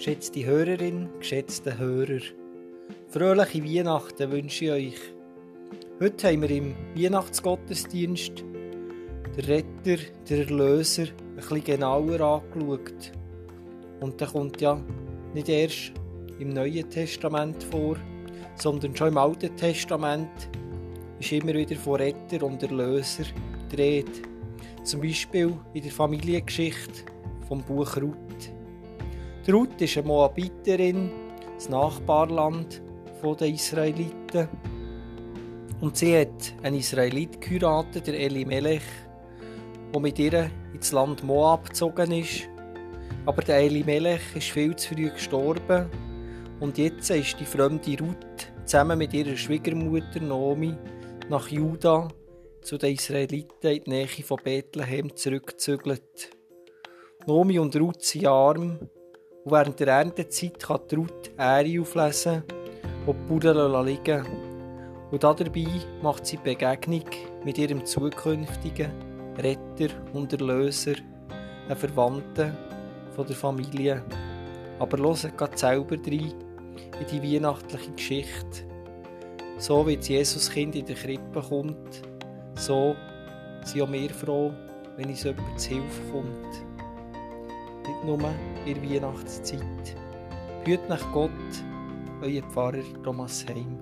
Geschätzte Hörerin, geschätzte Hörer, fröhliche Weihnachten wünsche ich euch. Heute haben wir im Weihnachtsgottesdienst den Retter, den Erlöser, ein bisschen genauer angeschaut. Und der kommt ja nicht erst im Neuen Testament vor, sondern schon im Alten Testament ist immer wieder von Retter und Erlöser die Rede. Zum Beispiel in der Familiengeschichte vom Buch Ruth. Die Ruth ist eine Moabiterin, das Nachbarland der Israeliten. Und sie hat einen Israelit geheiratet, der Elimelech, der mit ihr ins Land Moab gezogen ist. Aber der Elimelech ist viel zu früh gestorben und jetzt ist die fremde Ruth zusammen mit ihrer Schwiegermutter Nomi nach Juda zu den Israeliten in die Nähe von Bethlehem zurückgezügelt. Nomi und Ruth sind arm und während der Erntezeit kann die Ruth Ähre auflesen, die die Bauern liegen Und dabei macht sie Begegnung mit ihrem zukünftigen Retter und Erlöser, einem Verwandten von der Familie. Aber hört gerade selber rein in die weihnachtliche Geschichte. So wie das Jesuskind in der Krippe kommt, so sind auch wir froh, wenn uns jemand zu Hilfe kommt. Nicht nur in Weihnachtszeit. Hüt nach Gott, euer Pfarrer Thomas Heim.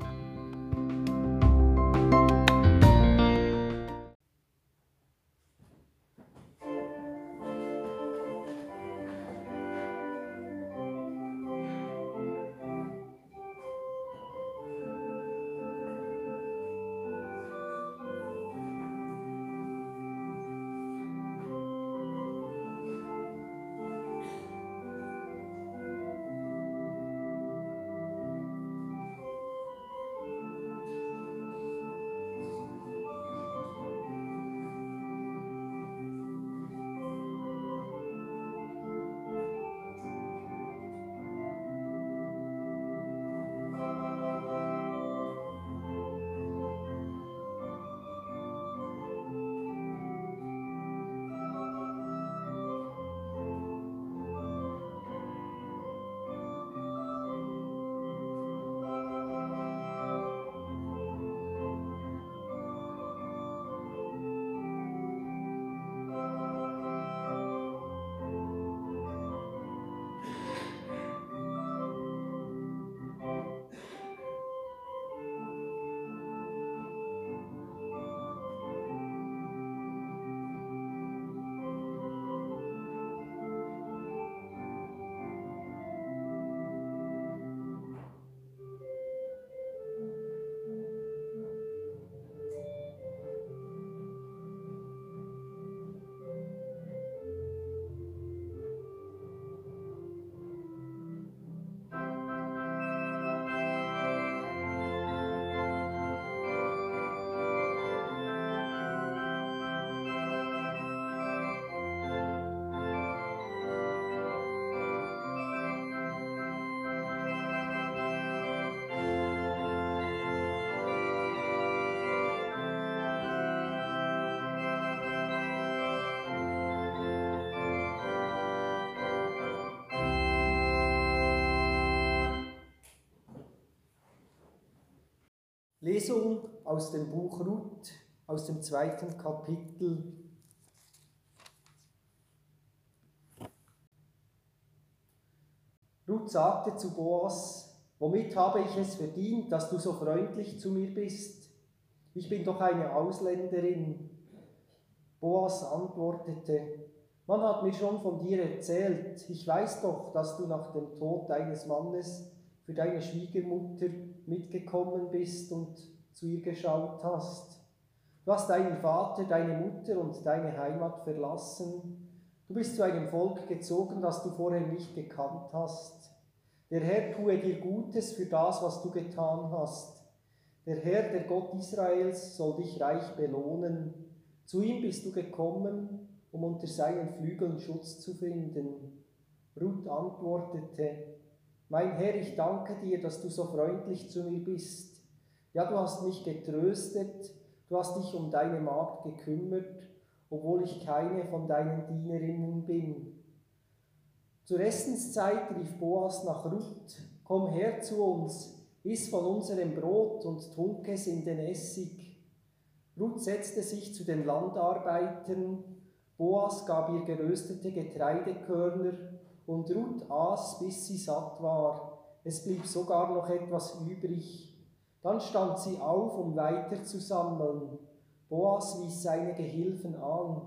Lesung aus dem Buch Ruth, aus dem zweiten Kapitel. Ruth sagte zu Boas, womit habe ich es verdient, dass du so freundlich zu mir bist? Ich bin doch eine Ausländerin. Boas antwortete, man hat mir schon von dir erzählt, ich weiß doch, dass du nach dem Tod deines Mannes für deine Schwiegermutter mitgekommen bist und zu ihr geschaut hast. Du hast deinen Vater, deine Mutter und deine Heimat verlassen. Du bist zu einem Volk gezogen, das du vorher nicht gekannt hast. Der Herr tue dir Gutes für das, was du getan hast. Der Herr, der Gott Israels, soll dich reich belohnen. Zu ihm bist du gekommen, um unter seinen Flügeln Schutz zu finden. Ruth antwortete, mein Herr, ich danke dir, dass du so freundlich zu mir bist. Ja, du hast mich getröstet, du hast dich um deine Magd gekümmert, obwohl ich keine von deinen Dienerinnen bin. Zur Essenszeit rief Boas nach Ruth, komm her zu uns, iss von unserem Brot und trunk es in den Essig. Ruth setzte sich zu den Landarbeitern, Boas gab ihr geröstete Getreidekörner und Ruth aß, bis sie satt war. Es blieb sogar noch etwas übrig. Dann stand sie auf, um weiter zu sammeln. Boas wies seine Gehilfen an.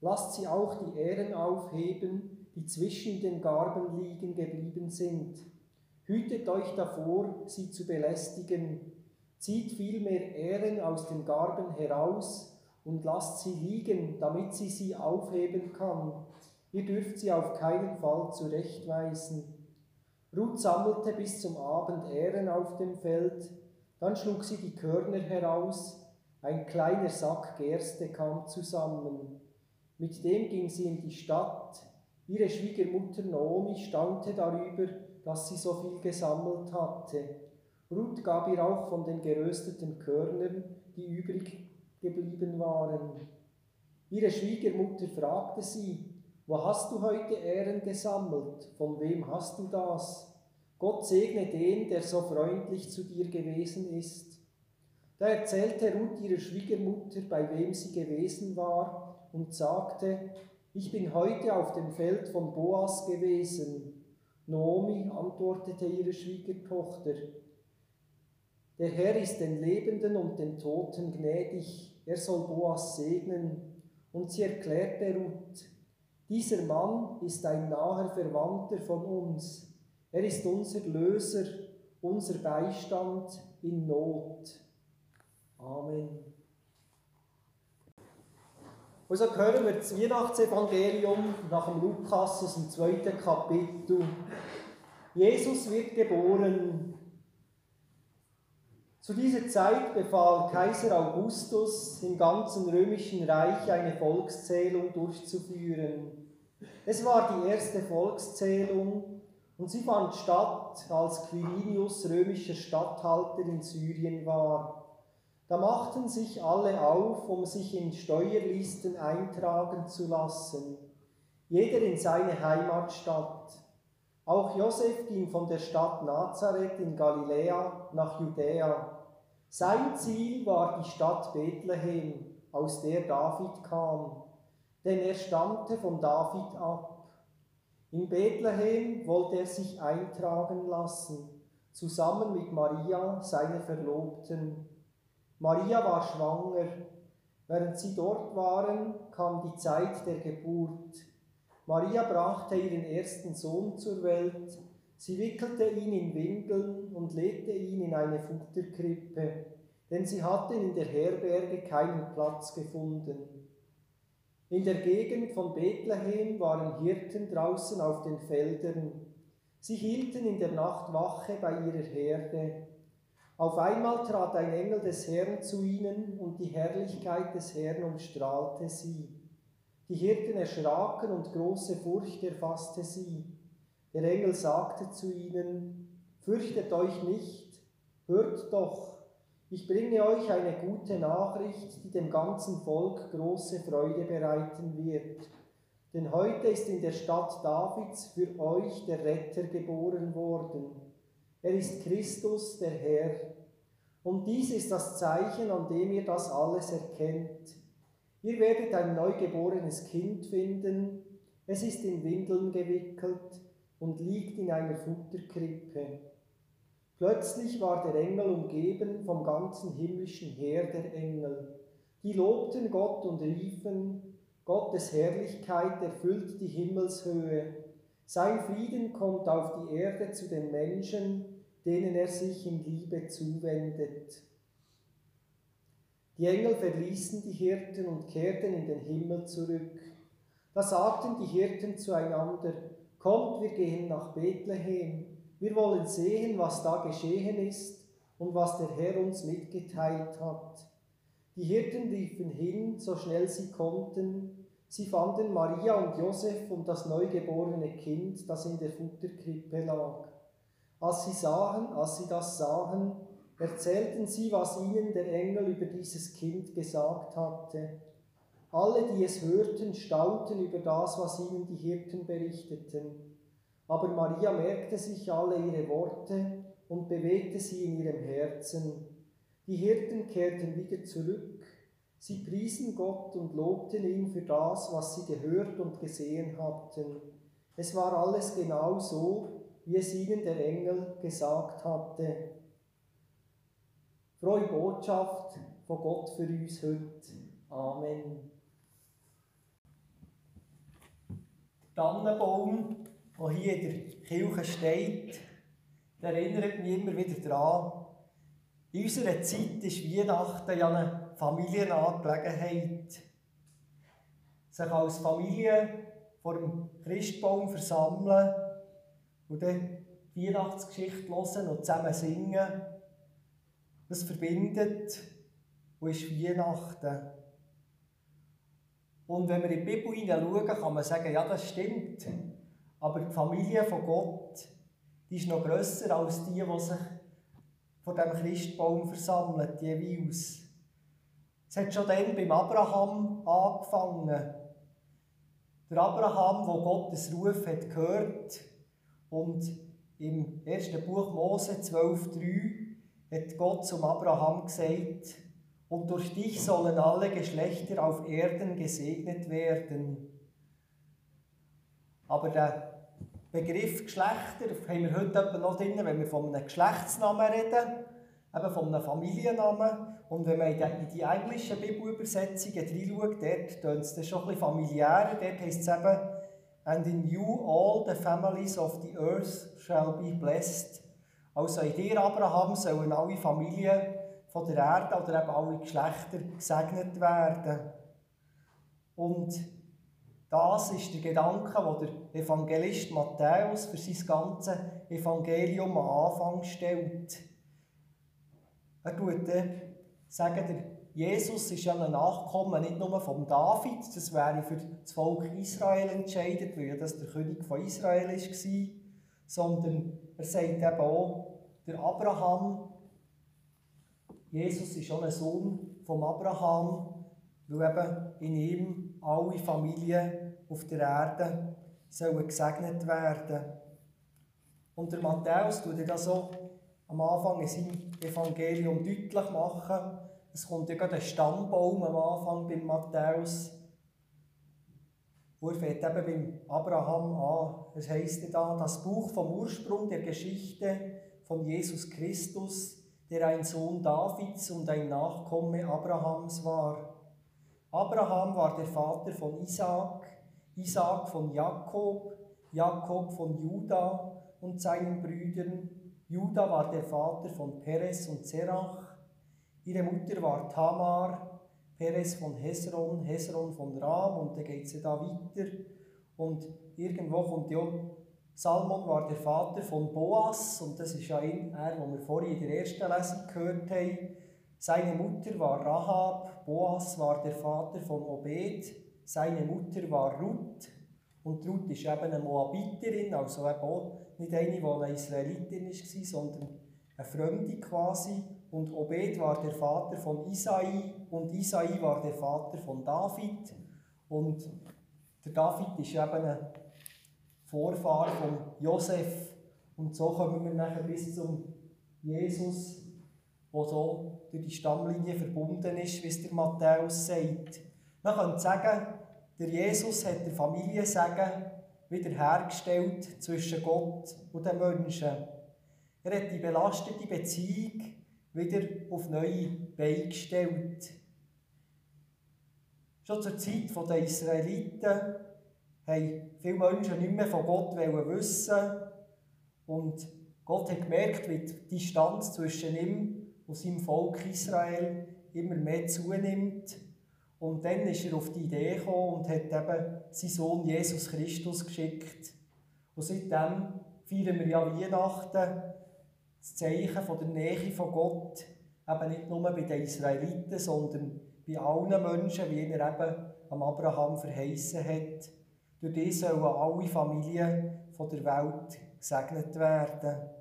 Lasst sie auch die Ähren aufheben, die zwischen den Garben liegen geblieben sind. Hütet euch davor, sie zu belästigen. Zieht vielmehr Ähren aus den Garben heraus und lasst sie liegen, damit sie sie aufheben kann. Ihr dürft sie auf keinen Fall zurechtweisen. Ruth sammelte bis zum Abend Ähren auf dem Feld, dann schlug sie die Körner heraus, ein kleiner Sack Gerste kam zusammen. Mit dem ging sie in die Stadt. Ihre Schwiegermutter Naomi staunte darüber, dass sie so viel gesammelt hatte. Ruth gab ihr auch von den gerösteten Körnern, die übrig geblieben waren. Ihre Schwiegermutter fragte sie, wo hast du heute Ehren gesammelt? Von wem hast du das? Gott segne den, der so freundlich zu dir gewesen ist. Da erzählte Ruth ihrer Schwiegermutter, bei wem sie gewesen war, und sagte, ich bin heute auf dem Feld von Boas gewesen. Naomi antwortete ihre Schwiegertochter, der Herr ist den Lebenden und den Toten gnädig, er soll Boas segnen. Und sie erklärte Ruth, dieser Mann ist ein naher Verwandter von uns, er ist unser Löser, unser Beistand in Not. Amen. Und so hören wir das Weihnachtsevangelium nach dem Lukas aus dem zweiten Kapitel. Jesus wird geboren. Zu dieser Zeit befahl Kaiser Augustus, im ganzen römischen Reich eine Volkszählung durchzuführen. Es war die erste Volkszählung und sie fand statt, als Quirinius römischer Statthalter in Syrien war. Da machten sich alle auf, um sich in Steuerlisten eintragen zu lassen, jeder in seine Heimatstadt. Auch Josef ging von der Stadt Nazareth in Galiläa nach Judäa. Sein Ziel war die Stadt Bethlehem, aus der David kam, denn er stammte von David ab. In Bethlehem wollte er sich eintragen lassen, zusammen mit Maria, seiner Verlobten. Maria war schwanger. Während sie dort waren, kam die Zeit der Geburt. Maria brachte ihren ersten Sohn zur Welt. Sie wickelte ihn in Windeln und legte ihn in eine Futterkrippe, denn sie hatten in der Herberge keinen Platz gefunden. In der Gegend von Bethlehem waren Hirten draußen auf den Feldern. Sie hielten in der Nacht Wache bei ihrer Herde. Auf einmal trat ein Engel des Herrn zu ihnen und die Herrlichkeit des Herrn umstrahlte sie. Die Hirten erschraken und große Furcht erfasste sie. Der Engel sagte zu ihnen, Fürchtet euch nicht, hört doch, ich bringe euch eine gute Nachricht, die dem ganzen Volk große Freude bereiten wird. Denn heute ist in der Stadt Davids für euch der Retter geboren worden. Er ist Christus, der Herr. Und dies ist das Zeichen, an dem ihr das alles erkennt. Ihr werdet ein neugeborenes Kind finden, es ist in Windeln gewickelt und liegt in einer Futterkrippe. Plötzlich war der Engel umgeben vom ganzen himmlischen Heer der Engel. Die lobten Gott und riefen, Gottes Herrlichkeit erfüllt die Himmelshöhe. Sein Frieden kommt auf die Erde zu den Menschen, denen er sich in Liebe zuwendet. Die Engel verließen die Hirten und kehrten in den Himmel zurück. Da sagten die Hirten zueinander, Kommt, wir gehen nach Bethlehem, wir wollen sehen, was da geschehen ist und was der Herr uns mitgeteilt hat. Die Hirten liefen hin, so schnell sie konnten. Sie fanden Maria und Josef und das neugeborene Kind, das in der Futterkrippe lag. Als sie sahen, als sie das sahen, erzählten sie, was ihnen der Engel über dieses Kind gesagt hatte. Alle, die es hörten, staunten über das, was ihnen die Hirten berichteten. Aber Maria merkte sich alle ihre Worte und bewegte sie in ihrem Herzen. Die Hirten kehrten wieder zurück. Sie priesen Gott und lobten ihn für das, was sie gehört und gesehen hatten. Es war alles genau so, wie es ihnen der Engel gesagt hatte. Frohe Botschaft von Gott für uns heute. Amen. Tannenbaum, der hier in der Kirche steht, der erinnert mich immer wieder daran, in unserer Zeit ist Weihnachten ja eine Familienangelegenheit. Sich als Familie vor dem Christbaum versammeln und dann die Weihnachtsgeschichte hören und zusammen singen, das verbindet und ist Weihnachten. Und wenn wir in die Bibel hineinschauen, kann man sagen, ja, das stimmt. Aber die Familie von Gott, die ist noch grösser als die, die sich vor dem Christbaum versammeln, jeweils. Es hat schon dann beim Abraham angefangen. Der Abraham, wo Gottes Ruf hat gehört und im ersten Buch Mose 12,3 hat Gott zum Abraham gesagt, und durch dich sollen alle Geschlechter auf Erden gesegnet werden. Aber der Begriff Geschlechter haben wir heute etwa noch drin, wenn wir von einem Geschlechtsnamen reden, eben von einem Familiennamen. Und wenn man in die, englischen Bibelübersetzungen reinschaut, dort tönt es schon ein bisschen familiärer. Dort heisst es eben, And in you all the families of the earth shall be blessed. Also in dir, Abraham, sollen alle Familien von der Erde oder eben alle Geschlechter gesegnet werden. Und das ist der Gedanke, den der Evangelist Matthäus für sein ganzes Evangelium am Anfang stellt. Er tut sagen, der Jesus ist ja ein Nachkommen nicht nur von David, das wäre für das Volk Israel entscheidet, weil das der König von Israel war, sondern er sagt eben auch, der Abraham, Jesus ist schon ein Sohn von Abraham, weil eben in ihm alle Familien auf der Erde sollen gesegnet werden. Und der Matthäus tut das so am Anfang in seinem Evangelium deutlich machen. Es kommt ja gerade ein Stammbaum am Anfang beim Matthäus. Wo er fängt eben beim Abraham an. Es heisst da, das Buch vom Ursprung der Geschichte von Jesus Christus, der ein Sohn Davids und ein Nachkomme Abrahams war. Abraham war der Vater von Isaak, Isaak von Jakob, Jakob von Juda und seinen Brüdern. Juda war der Vater von Perez und Zerach. Ihre Mutter war Tamar, Perez von Hesron, Hesron von Ram und da geht es da weiter. Und irgendwo kommt ja, Salmon war der Vater von Boas und das ist ja er, den wir vorhin in der ersten Lesung gehört haben. Seine Mutter war Rahab, Boas war der Vater von Obed, seine Mutter war Ruth und Ruth ist eben eine Moabiterin, also eben auch nicht eine, die eine Israelitin war, sondern eine Fremde quasi. Und Obed war der Vater von Isai und Isai war der Vater von David. Und der David ist eben ein Vorfahr von Josef. Und so kommen wir nachher bis zum Jesus, der so durch die Stammlinie verbunden ist, wie es der Matthäus sagt. Man könnte sagen, der Jesus hat der Familie sagen, wiederhergestellt zwischen Gott und den Menschen. Er hat die belastete Beziehung wieder auf neue Beine gestellt. Schon zur Zeit der Israeliten haben viele Menschen nicht mehr von Gott wissen und Gott hat gemerkt, wie die Distanz zwischen ihm und seinem Volk Israel immer mehr zunimmt. Und dann ist er auf die Idee gekommen und hat eben seinen Sohn Jesus Christus geschickt. Und seitdem feiern wir ja Weihnachten, das Zeichen von der Nähe von Gott, eben nicht nur bei den Israeliten, sondern bei allen Menschen, wie er eben am Abraham verheißen hat. Durch die sollen alle Familien von der Welt gesegnet werden.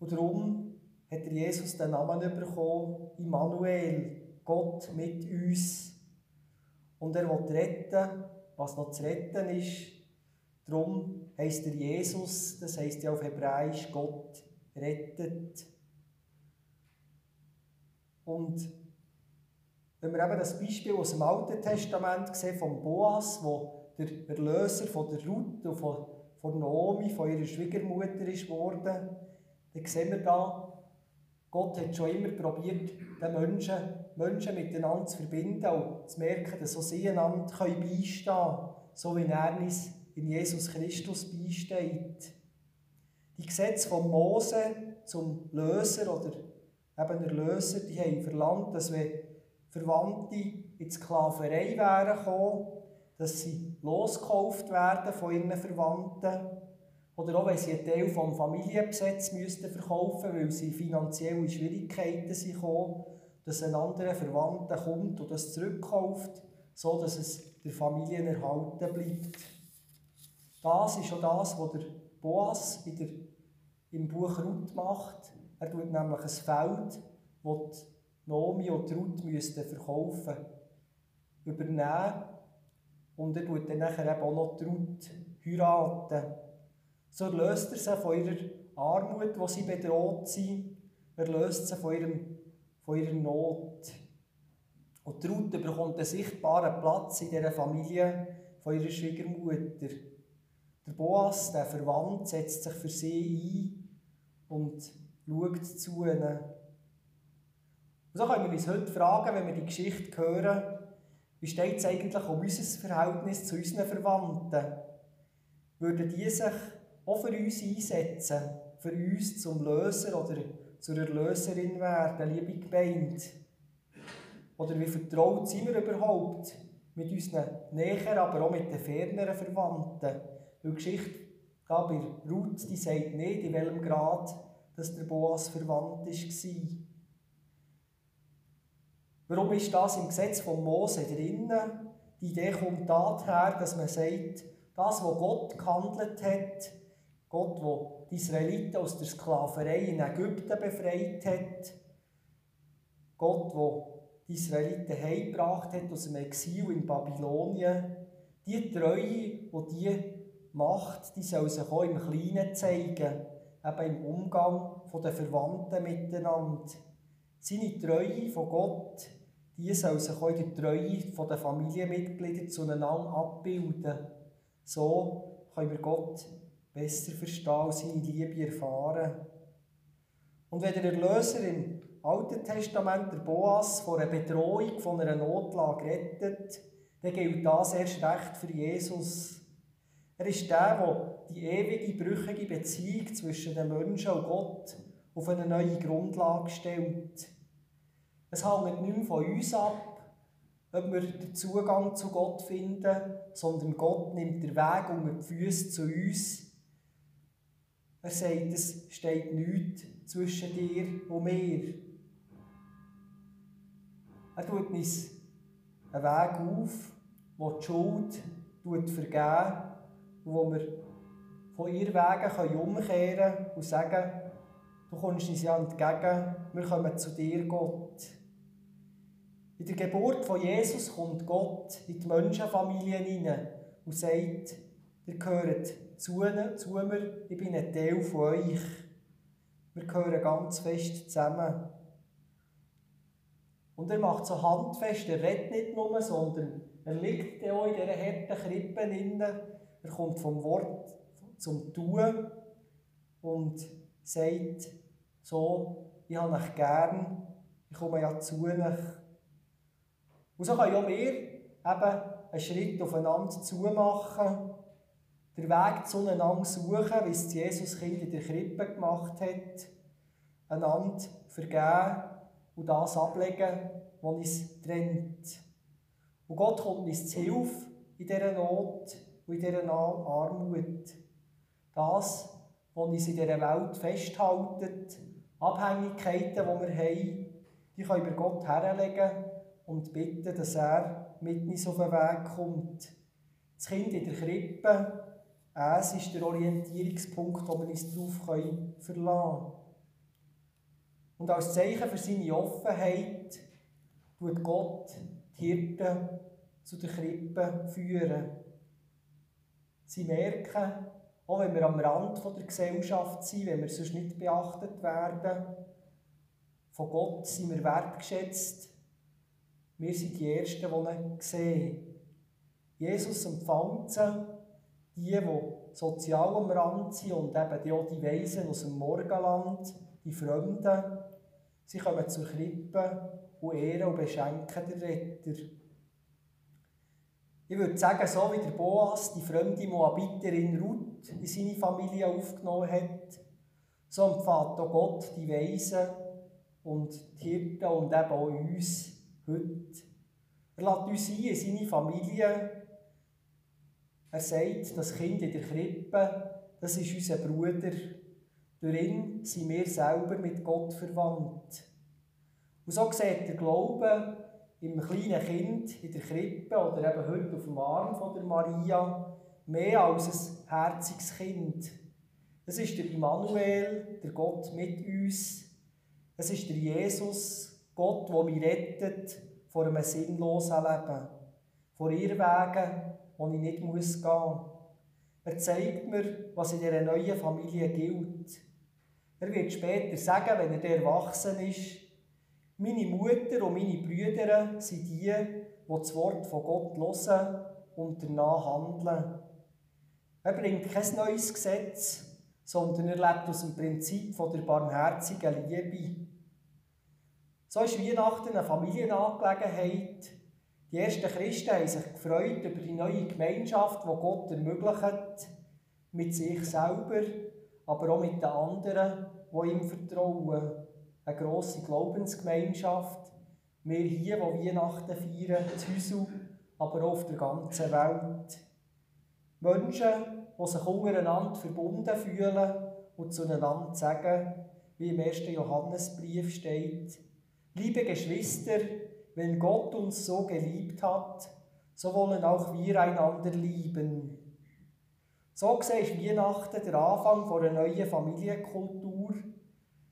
Und darum hat Jesus den Namen bekommen, Immanuel, Gott mit uns. Und er will retten, was noch zu retten ist. Darum heißt er Jesus, das heißt ja auf Hebräisch Gott rettet. Und wenn wir eben das Beispiel aus dem Alten Testament sehen, von Boas, wo der Erlöser von der Ruth und von, Naomi, von ihrer Schwiegermutter ist worden, dann sehen wir da, Gott hat schon immer probiert, den Menschen, Menschen miteinander zu verbinden und zu merken, dass auch sie einander beistehen können, so wie er uns in Jesus Christus beisteht. Die Gesetze von Mose zum Löser oder eben Erlöser, die haben verlangt, dass wenn Verwandte in die Sklaverei wären gekommen, dass sie losgekauft werden von ihren Verwandten oder auch wenn sie einen Teil vom Familienbesitz müssten verkaufen weil sie finanzielle Schwierigkeiten sind dass ein anderer Verwandter kommt und das zurückkauft, so dass es der Familie erhalten bleibt. Das ist auch das, was der Boas in im Buch Ruth macht. Er tut nämlich ein Feld, das Nomi und Ruth müssten verkaufen übernehmen und er tut dann eben auch noch die Ruth heiraten. So löst er sie von ihrer Armut, wo sie bedroht sind. Er löst sie von, ihrem, von ihrer Not. Und die Ruth bekommt einen sichtbaren Platz in dieser Familie von ihrer Schwiegermutter. Der Boas, der Verwandt, setzt sich für sie ein und schaut zu ihnen. Und so können wir uns heute fragen, wenn wir die Geschichte hören, wie steht es eigentlich um unser Verhältnis zu unseren Verwandten? Würden die sich auch für uns einsetzen, für uns zum Löser oder zur Erlöserin werden, liebe Gemeinde? Oder wie vertraut sind wir überhaupt mit unseren näheren, aber auch mit den ferneren Verwandten? Weil die Geschichte bei Ruth, die sagt nicht, in welchem Grad dass der Boas verwandt war. Warum ist das im Gesetz von Mose drinnen? Die Idee kommt daher, dass man sagt, das, was Gott gehandelt hat, Gott, der die Israeliten aus der Sklaverei in Ägypten befreit hat, Gott, der die Israeliten heimgebracht hat aus dem Exil in Babylonien, die Treue, die die macht, die soll sich auch im Kleinen zeigen, eben im Umgang der Verwandten miteinander. Seine Treue von Gott, die soll sich auch in der Treue der Familienmitglieder zueinander abbilden. So können wir Gott besser verstehen seine Liebe erfahren. Und wenn der Erlöser im Alten Testament der Boas vor einer Bedrohung, von einer Notlage rettet, dann gilt das erst recht für Jesus. Er ist der, der die ewige, brüchige Beziehung zwischen den Menschen und Gott auf eine neue Grundlage stellt. Es hängt nicht mehr von uns ab, ob wir den Zugang zu Gott finden, sondern Gott nimmt den Weg unter die Füße zu uns. Er sagt, es steht nichts zwischen dir und mir. Er tut uns einen Weg auf, der die Schuld vergeben wo wir von ihr Wegen umkehren können und sagen, du kommst uns ja entgegen, wir kommen zu dir, Gott. In der Geburt von Jesus kommt Gott in die Menschenfamilie hinein und sagt, ihr gehört zu, zu mir, ich bin ein Teil von euch. Wir gehören ganz fest zusammen. Und er macht so handfest, er redet nicht nur, sondern er liegt auch in dieser harten Krippe innen er kommt vom Wort zum Tun und sagt so, ich habe euch gern, ich komme ja zu euch. Und so können auch wir eben einen Schritt aufeinander zumachen, den Weg zueinander suchen, wie es Jesus Kind in der Krippe gemacht hat, einander vergeben und das ablegen, was uns trennt. Und Gott kommt uns zu Hilfe in dieser Not, und in dieser Armut. Das, was uns in dieser Welt festhaltet, Abhängigkeiten, die wir haben, die können wir Gott herlegen und bitten, dass er mit uns auf den Weg kommt. Das Kind in der Krippe, es ist der Orientierungspunkt, wo wir uns darauf verlassen können. Und als Zeichen für seine Offenheit tut Gott die Hirten zu der Krippe führen. Sie merken, auch wenn wir am Rand der Gesellschaft sind, wenn wir sonst nicht beachtet werden, von Gott sind wir wertgeschätzt. Wir sind die Ersten, die ihn sehen. Jesus empfängt sie, die, die sozial am Rand sind und eben auch die Weisen aus dem Morgenland, die Fremden. Sie kommen zur Krippe und ehren und beschenken den Retter. Ich würde sagen, so wie der Boas die fremde Moabiterin Ruth in seine Familie aufgenommen hat, so empfängt auch Gott die Weisen und die Hirten und eben auch uns heute. Er lädt uns ein in seine Familie. Er sagt, das Kind in der Krippe, das ist unser Bruder. Durch ihn sind wir selber mit Gott verwandt. Und so sieht der Glaube im kleinen Kind in der Krippe oder eben heute auf dem Arm von der Maria mehr als ein herziges Kind. Es ist der Immanuel, der Gott mit uns. Es ist der Jesus, Gott, der mich rettet vor einem sinnlosen Leben, vor Irrwegen, wo ich nicht muss gehen muss. Er zeigt mir, was in dieser neuen Familie gilt. Er wird später sagen, wenn er erwachsen ist, meine Mutter und meine Brüder sind die, die das Wort von Gott hören und danach handeln. Er bringt kein neues Gesetz, sondern er lebt aus dem Prinzip der barmherzigen Liebe. So ist Weihnachten eine Familienangelegenheit. Die ersten Christen haben sich gefreut über die neue Gemeinschaft, die Gott ermöglicht, mit sich selber, aber auch mit den anderen, die ihm vertrauen eine grosse Glaubensgemeinschaft. Wir hier, die Weihnachten feiern, zu Hause, aber auch auf der ganzen Welt. Menschen, die sich untereinander verbunden fühlen und zueinander sagen, wie im 1. Johannesbrief steht, Liebe Geschwister, wenn Gott uns so geliebt hat, so wollen auch wir einander lieben. So gesehen ist Weihnachten der Anfang einer neuen Familienkultur,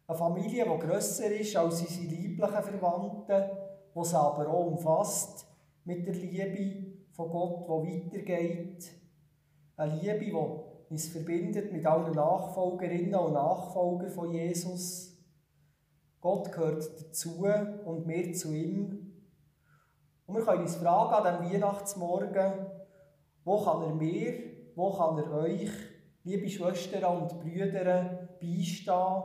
eine Familie, die grösser ist als unsere lieblichen Verwandten, die sie aber auch umfasst mit der Liebe von Gott, die weitergeht. Eine Liebe, die uns verbindet mit allen Nachfolgerinnen und Nachfolgern von Jesus. Gott gehört dazu und wir zu ihm. Und wir können uns fragen an diesem Weihnachtsmorgen, wo kann er mir, wo kann er euch, liebe Schwestern und Brüder, beistehen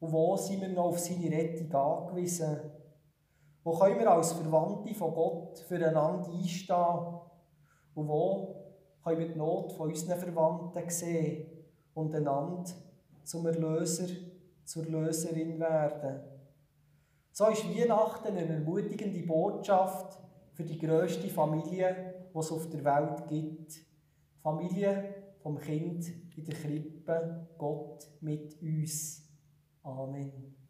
und wo sind wir noch auf seine Rettung angewiesen? Wo können wir als Verwandte von Gott füreinander einstehen? Und wo können wir die Not von unseren Verwandten sehen und einander zum Erlöser, zur Löserin werden? So ist Weihnachten eine ermutigende Botschaft für die grösste Familie, die es auf der Welt gibt. Die Familie vom Kind in der Krippe, Gott mit uns. Amen.